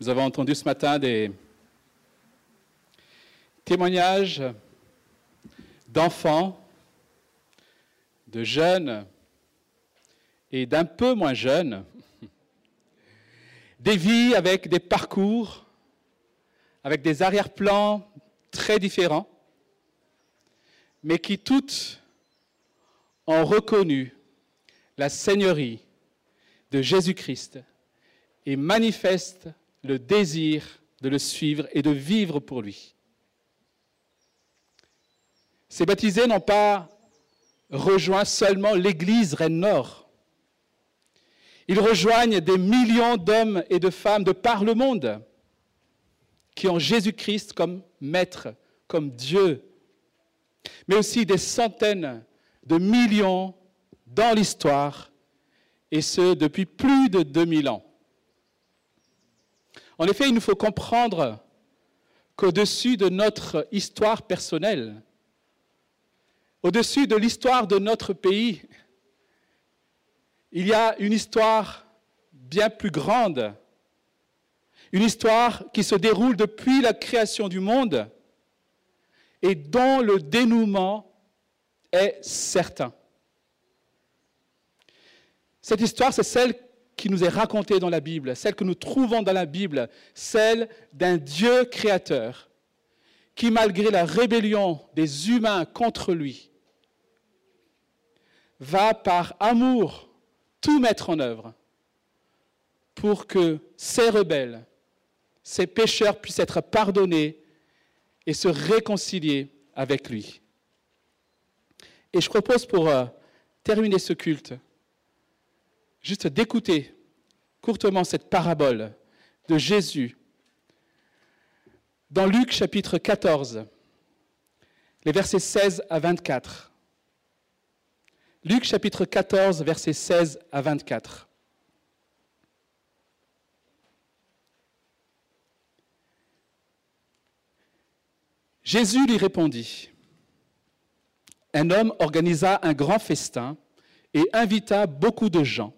Nous avons entendu ce matin des témoignages d'enfants, de jeunes et d'un peu moins jeunes, des vies avec des parcours, avec des arrière-plans très différents, mais qui toutes ont reconnu la Seigneurie de Jésus-Christ et manifestent le désir de le suivre et de vivre pour lui. Ces baptisés n'ont pas rejoint seulement l'Église Rennes-Nord. Ils rejoignent des millions d'hommes et de femmes de par le monde qui ont Jésus-Christ comme maître, comme Dieu, mais aussi des centaines de millions dans l'histoire, et ce depuis plus de 2000 ans. En effet, il nous faut comprendre qu'au-dessus de notre histoire personnelle, au-dessus de l'histoire de notre pays, il y a une histoire bien plus grande, une histoire qui se déroule depuis la création du monde et dont le dénouement est certain. Cette histoire, c'est celle qui nous est racontée dans la Bible, celle que nous trouvons dans la Bible, celle d'un Dieu créateur qui, malgré la rébellion des humains contre lui, va par amour tout mettre en œuvre pour que ces rebelles, ces pécheurs puissent être pardonnés et se réconcilier avec lui. Et je propose pour euh, terminer ce culte, juste d'écouter courtement cette parabole de Jésus dans Luc chapitre 14, les versets 16 à 24. Luc chapitre 14, versets 16 à 24. Jésus lui répondit, Un homme organisa un grand festin et invita beaucoup de gens.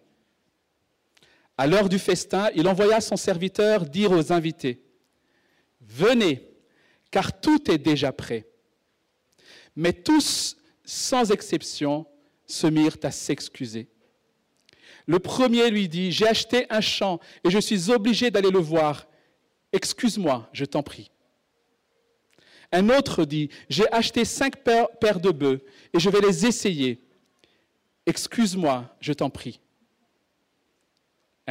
À l'heure du festin, il envoya son serviteur dire aux invités, Venez, car tout est déjà prêt. Mais tous, sans exception, se mirent à s'excuser. Le premier lui dit, j'ai acheté un champ et je suis obligé d'aller le voir. Excuse-moi, je t'en prie. Un autre dit, j'ai acheté cinq paires de bœufs et je vais les essayer. Excuse-moi, je t'en prie.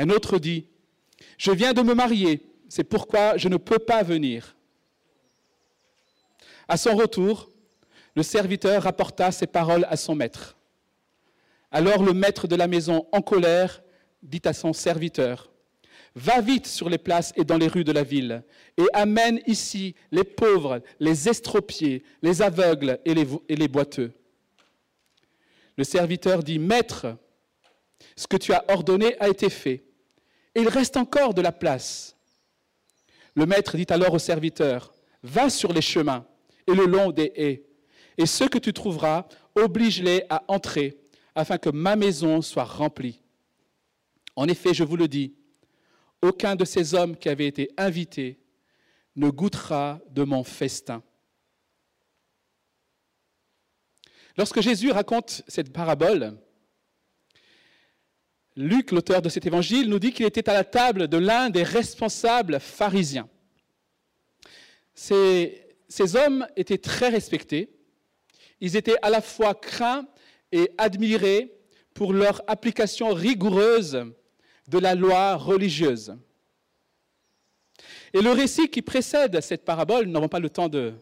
Un autre dit, je viens de me marier, c'est pourquoi je ne peux pas venir. À son retour, le serviteur rapporta ces paroles à son maître. Alors le maître de la maison, en colère, dit à son serviteur, Va vite sur les places et dans les rues de la ville, et amène ici les pauvres, les estropiés, les aveugles et les, et les boiteux. Le serviteur dit, Maître, ce que tu as ordonné a été fait, il reste encore de la place. Le maître dit alors au serviteur, Va sur les chemins et le long des haies, et ceux que tu trouveras, oblige-les à entrer afin que ma maison soit remplie. En effet, je vous le dis, aucun de ces hommes qui avaient été invités ne goûtera de mon festin. Lorsque Jésus raconte cette parabole, Luc, l'auteur de cet évangile, nous dit qu'il était à la table de l'un des responsables pharisiens. Ces, hommes étaient très respectés. Ils étaient à la fois craints et admirés pour leur application rigoureuse de la loi religieuse. Et le récit qui précède cette parabole, nous n'avons pas le temps de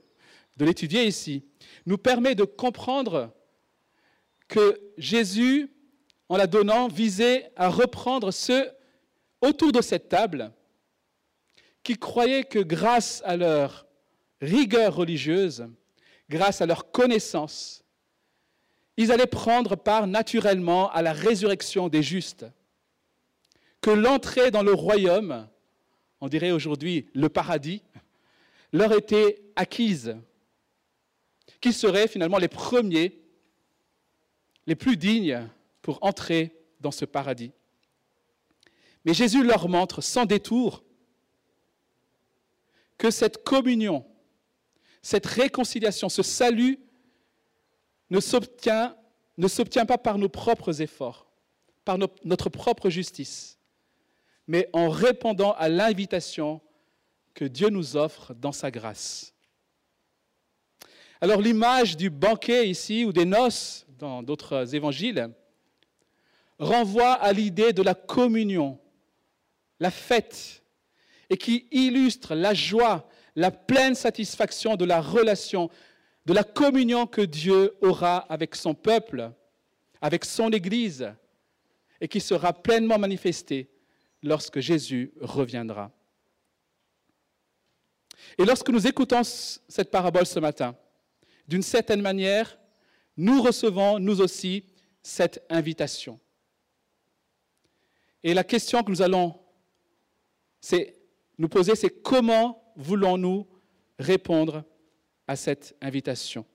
l'étudier ici, nous permet de comprendre que Jésus, en la donnant, visait à reprendre ceux autour de cette table qui croyaient que grâce à leur rigueur religieuse, grâce à leur connaissance, ils allaient prendre part naturellement à la résurrection des justes. Que l'entrée dans le royaume, on dirait aujourd'hui le paradis, leur était acquise. Qu'ils seraient finalement les premiers, les plus dignes pour entrer dans ce paradis. Mais Jésus leur montre sans détour que cette communion, cette réconciliation, ce salut ne s'obtient, ne pas par nos propres efforts, par notre propre justice, mais en répondant à l'invitation que Dieu nous offre dans sa grâce. Alors l'image du banquet ici, ou des noces dans d'autres évangiles, renvoie à l'idée de la communion, la fête, et qui illustre la joie, la pleine satisfaction de la relation, de la communion que Dieu aura avec son peuple, avec son Église, et qui sera pleinement manifestée lorsque Jésus reviendra. Et lorsque nous écoutons cette parabole ce matin, d'une certaine manière, nous recevons, nous aussi, cette invitation. Et la question que nous allons nous poser, c'est comment voulons-nous répondre à cette invitation?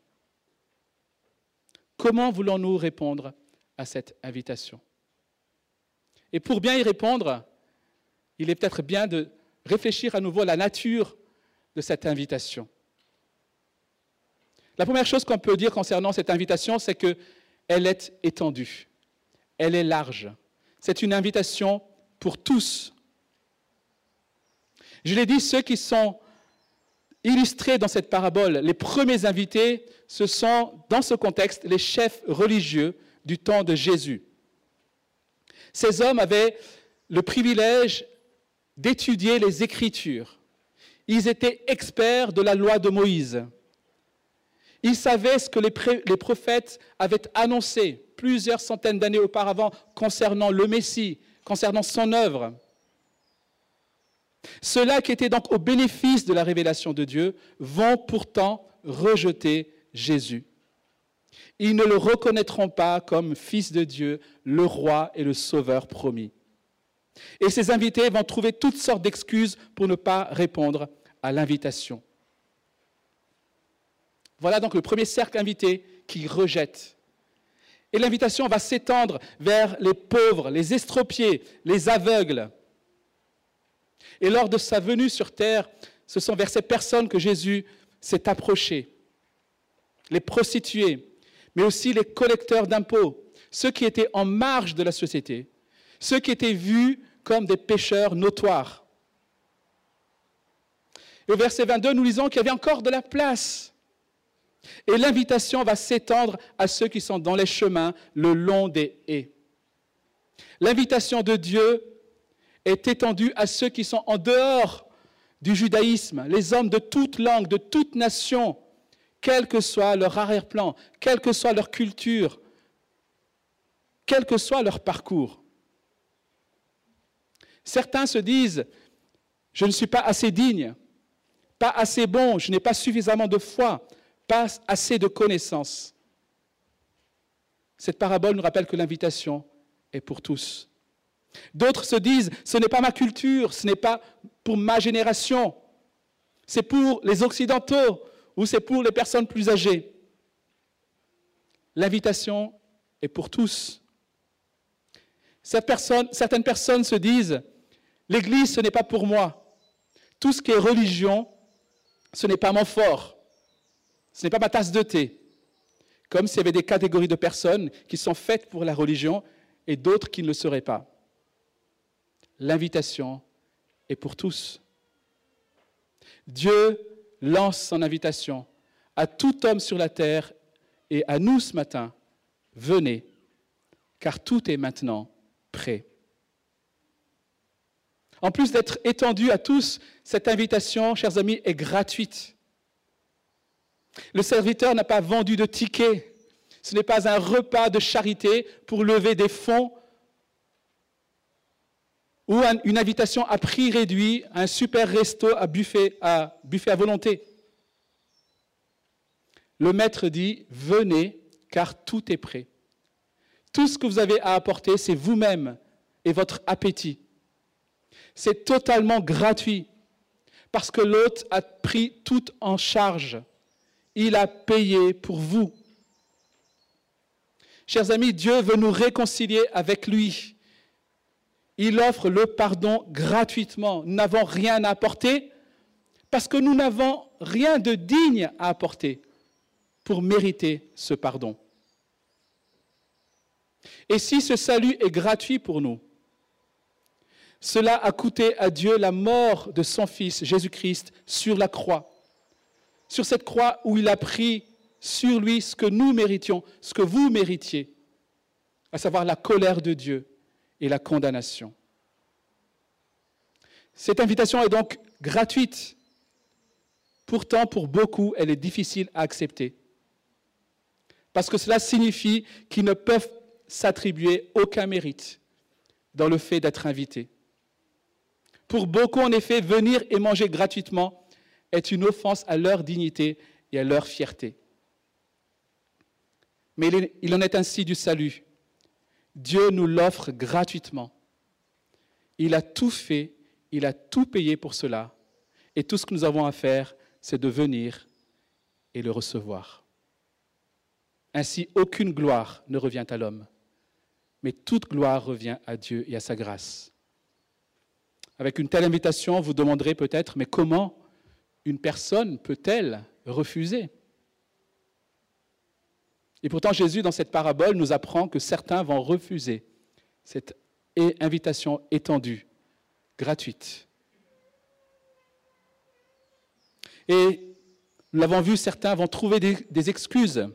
Comment voulons-nous répondre à cette invitation? Et pour bien y répondre, il est peut-être bien de réfléchir à nouveau à la nature de cette invitation. La première chose qu'on peut dire concernant cette invitation, c'est qu'elle est étendue, elle est large. C'est une invitation pour tous. Je l'ai dit, ceux qui sont illustrés dans cette parabole, les premiers invités, ce sont, dans ce contexte, les chefs religieux du temps de Jésus. Ces hommes avaient le privilège d'étudier les Écritures. Ils étaient experts de la loi de Moïse. Ils savaient ce que les, prophètes avaient annoncé plusieurs centaines d'années auparavant concernant le Messie, concernant son œuvre. Ceux-là qui étaient donc au bénéfice de la révélation de Dieu vont pourtant rejeter Jésus. Ils ne le reconnaîtront pas comme fils de Dieu, le roi et le sauveur promis. Et ces invités vont trouver toutes sortes d'excuses pour ne pas répondre à l'invitation. Voilà donc le premier cercle invité qui rejette. Et l'invitation va s'étendre vers les pauvres, les estropiés, les aveugles. Et lors de sa venue sur terre, ce sont vers ces personnes que Jésus s'est approché. Les prostituées, mais aussi les collecteurs d'impôts, ceux qui étaient en marge de la société, ceux qui étaient vus comme des pécheurs notoires. Et au verset 22, nous lisons qu'il y avait encore de la place et l'invitation va s'étendre à ceux qui sont dans les chemins le long des haies. L'invitation de Dieu est étendue à ceux qui sont en dehors du judaïsme, les hommes de toute langue, de toute nation, quel que soit leur arrière-plan, quelle que soit leur culture, quel que soit leur parcours. Certains se disent, je ne suis pas assez digne, pas assez bon, je n'ai pas suffisamment de foi, pas assez de connaissances. Cette parabole nous rappelle que l'invitation est pour tous. D'autres se disent, ce n'est pas ma culture, ce n'est pas pour ma génération, c'est pour les Occidentaux ou c'est pour les personnes plus âgées. L'invitation est pour tous. certaines personnes se disent, l'Église, ce n'est pas pour moi. Tout ce qui est religion, ce n'est pas mon fort. Ce n'est pas ma tasse de thé. Comme s'il y avait des catégories de personnes qui sont faites pour la religion et d'autres qui ne le seraient pas. L'invitation est pour tous. Dieu lance son invitation à tout homme sur la terre et à nous ce matin. Venez, car tout est maintenant prêt. En plus d'être étendue à tous, cette invitation, chers amis, est gratuite. Le serviteur n'a pas vendu de tickets. Ce n'est pas un repas de charité pour lever des fonds ou une invitation à prix réduit, un super resto à buffet à, buffet à volonté. Le maître dit, venez car tout est prêt. Tout ce que vous avez à apporter, c'est vous-même et votre appétit. C'est totalement gratuit parce que l'hôte a pris tout en charge. Il a payé pour vous. Chers amis, Dieu veut nous réconcilier avec lui. Il offre le pardon gratuitement. Nous n'avons rien à apporter parce que nous n'avons rien de digne à apporter pour mériter ce pardon. Et si ce salut est gratuit pour nous, cela a coûté à Dieu la mort de son Fils Jésus-Christ sur la croix. Sur cette croix où il a pris sur lui ce que nous méritions, ce que vous méritiez, à savoir la colère de Dieu et la condamnation. Cette invitation est donc gratuite. Pourtant, pour beaucoup, elle est difficile à accepter. Parce que cela signifie qu'ils ne peuvent s'attribuer aucun mérite dans le fait d'être invités. Pour beaucoup, en effet, venir et manger gratuitement est une offense à leur dignité et à leur fierté. Mais il en est ainsi du salut. Dieu nous l'offre gratuitement. Il a tout fait, il a tout payé pour cela. Et tout ce que nous avons à faire, c'est de venir et le recevoir. Ainsi, aucune gloire ne revient à l'homme, mais toute gloire revient à Dieu et à sa grâce. Avec une telle invitation, vous demanderez peut-être, mais comment une personne peut-elle refuser? Et pourtant, Jésus, dans cette parabole, nous apprend que certains vont refuser cette invitation étendue, gratuite. Et nous l'avons vu, certains vont trouver des, excuses.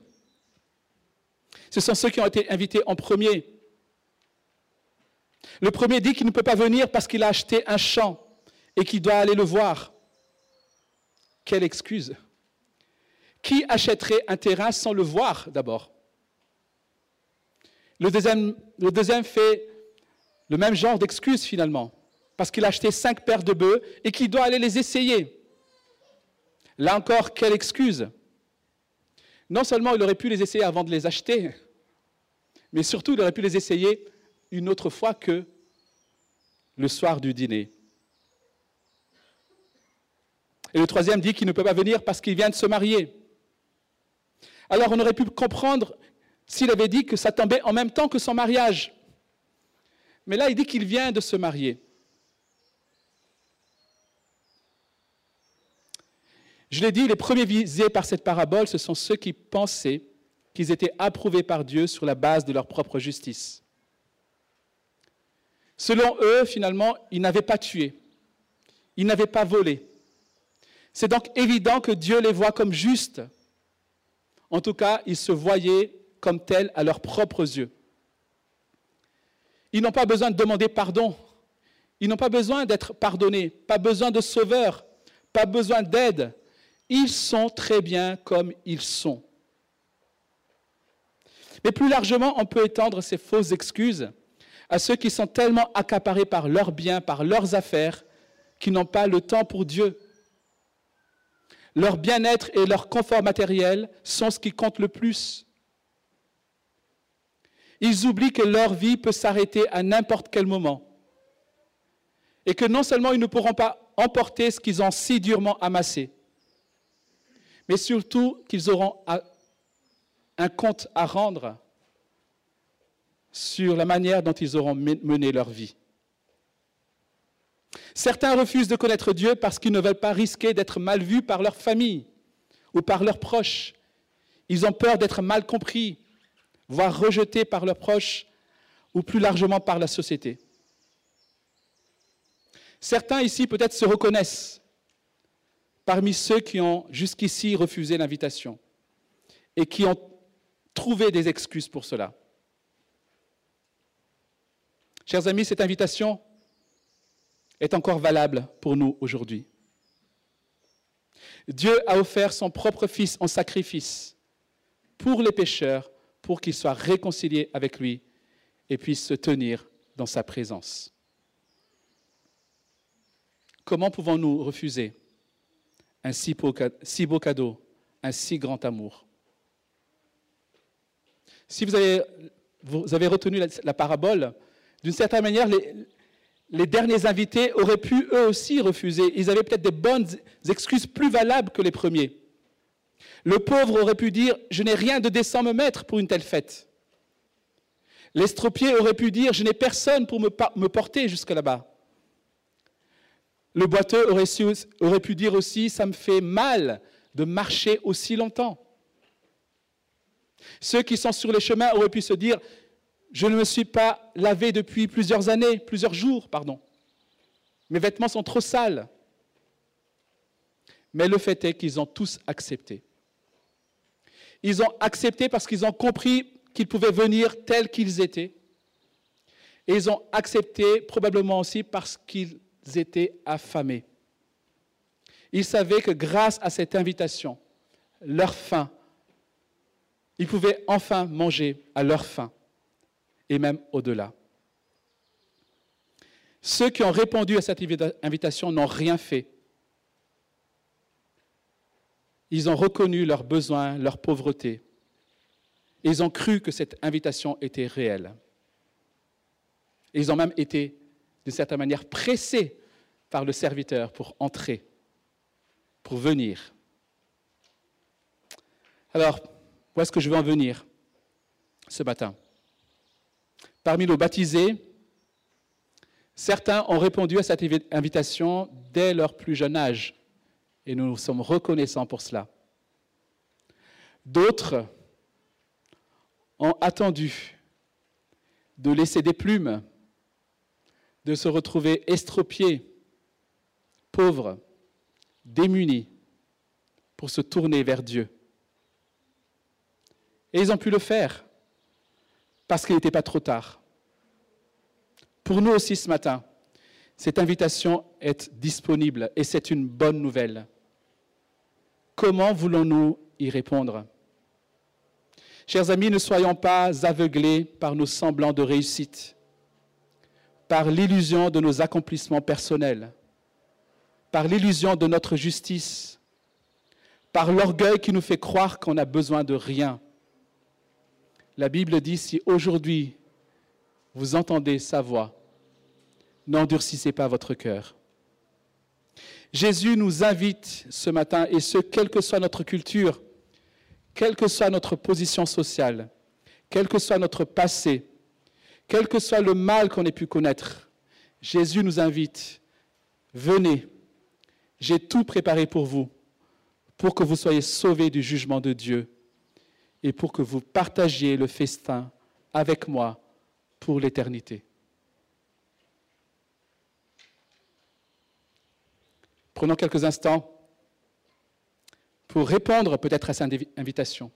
Ce sont ceux qui ont été invités en premier. Le premier dit qu'il ne peut pas venir parce qu'il a acheté un champ et qu'il doit aller le voir. Quelle excuse? Qui achèterait un terrain sans le voir d'abord? Le deuxième, fait le même genre d'excuse finalement, parce qu'il a acheté cinq paires de bœufs et qu'il doit aller les essayer. Là encore, quelle excuse? Non seulement il aurait pu les essayer avant de les acheter, mais surtout il aurait pu les essayer une autre fois que le soir du dîner. Et le troisième dit qu'il ne peut pas venir parce qu'il vient de se marier. Alors on aurait pu comprendre s'il avait dit que ça tombait en même temps que son mariage. Mais là, il dit qu'il vient de se marier. Je l'ai dit, les premiers visés par cette parabole, ce sont ceux qui pensaient qu'ils étaient approuvés par Dieu sur la base de leur propre justice. Selon eux, finalement, ils n'avaient pas tué, ils n'avaient pas volé. C'est donc évident que Dieu les voit comme justes. En tout cas, ils se voyaient comme tels à leurs propres yeux. Ils n'ont pas besoin de demander pardon. Ils n'ont pas besoin d'être pardonnés, pas besoin de sauveur, pas besoin d'aide. Ils sont très bien comme ils sont. Mais plus largement, on peut étendre ces fausses excuses à ceux qui sont tellement accaparés par leurs biens, par leurs affaires, qui n'ont pas le temps pour Dieu. Leur bien-être et leur confort matériel sont ce qui compte le plus. Ils oublient que leur vie peut s'arrêter à n'importe quel moment. Et que non seulement ils ne pourront pas emporter ce qu'ils ont si durement amassé, mais surtout qu'ils auront un compte à rendre sur la manière dont ils auront mené leur vie. Certains refusent de connaître Dieu parce qu'ils ne veulent pas risquer d'être mal vus par leur famille ou par leurs proches. Ils ont peur d'être mal compris, voire rejetés par leurs proches ou plus largement par la société. Certains ici peut-être se reconnaissent parmi ceux qui ont jusqu'ici refusé l'invitation et qui ont trouvé des excuses pour cela. Chers amis, cette invitation est encore valable pour nous aujourd'hui. Dieu a offert son propre Fils en sacrifice pour les pécheurs, pour qu'ils soient réconciliés avec lui et puissent se tenir dans sa présence. Comment pouvons-nous refuser un si beau, cadeau, un si grand amour? Si vous avez, retenu la parabole, d'une certaine manière, les, derniers invités auraient pu eux aussi refuser. Ils avaient peut-être des bonnes excuses plus valables que les premiers. Le pauvre aurait pu dire Je n'ai rien de décent me mettre pour une telle fête. L'estropié aurait pu dire Je n'ai personne pour me, me porter jusque là-bas. Le boiteux aurait, aurait pu dire aussi, ça me fait mal de marcher aussi longtemps. Ceux qui sont sur les chemins auraient pu se dire, je ne me suis pas lavé depuis plusieurs années, plusieurs jours, pardon. Mes vêtements sont trop sales. Mais le fait est qu'ils ont tous accepté. Ils ont accepté parce qu'ils ont compris qu'ils pouvaient venir tels qu'ils étaient. Et ils ont accepté probablement aussi parce qu'ils étaient affamés. Ils savaient que grâce à cette invitation, leur faim, ils pouvaient enfin manger à leur faim et même au-delà. Ceux qui ont répondu à cette invitation n'ont rien fait. Ils ont reconnu leurs besoins, leur pauvreté. Et ils ont cru que cette invitation était réelle. Ils ont même été, d'une certaine manière, pressés par le serviteur pour entrer, pour venir. Alors, où est-ce que je veux en venir ce matin? Parmi nos baptisés, certains ont répondu à cette invitation dès leur plus jeune âge, et nous sommes reconnaissants pour cela. D'autres ont attendu de laisser des plumes, de se retrouver estropiés, pauvres, démunis, pour se tourner vers Dieu. Et ils ont pu le faire parce qu'il n'était pas trop tard. Pour nous aussi ce matin, cette invitation est disponible et c'est une bonne nouvelle. Comment voulons-nous y répondre? Chers amis, ne soyons pas aveuglés par nos semblants de réussite, par l'illusion de nos accomplissements personnels, par l'illusion de notre justice, par l'orgueil qui nous fait croire qu'on n'a besoin de rien. La Bible dit, si aujourd'hui vous entendez sa voix, n'endurcissez pas votre cœur. Jésus nous invite ce matin, et ce, quelle que soit notre culture, quelle que soit notre position sociale, quel que soit notre passé, quel que soit le mal qu'on ait pu connaître, Jésus nous invite, venez, j'ai tout préparé pour vous, pour que vous soyez sauvés du jugement de Dieu et pour que vous partagiez le festin avec moi pour l'éternité. Prenons quelques instants pour répondre peut-être à cette invitation.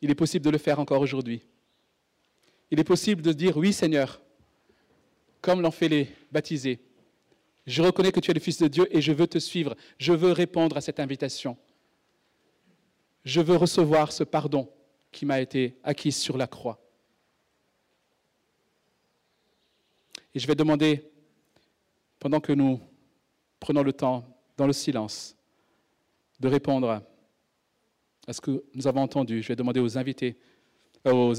Il est possible de le faire encore aujourd'hui. Il est possible de dire oui Seigneur, comme l'ont fait les baptisés. Je reconnais que tu es le Fils de Dieu et je veux te suivre. Je veux répondre à cette invitation. Je veux recevoir ce pardon qui m'a été acquis sur la croix. Et je vais demander, pendant que nous prenons le temps, dans le silence, de répondre à ce que nous avons entendu. Je vais demander aux invités, aux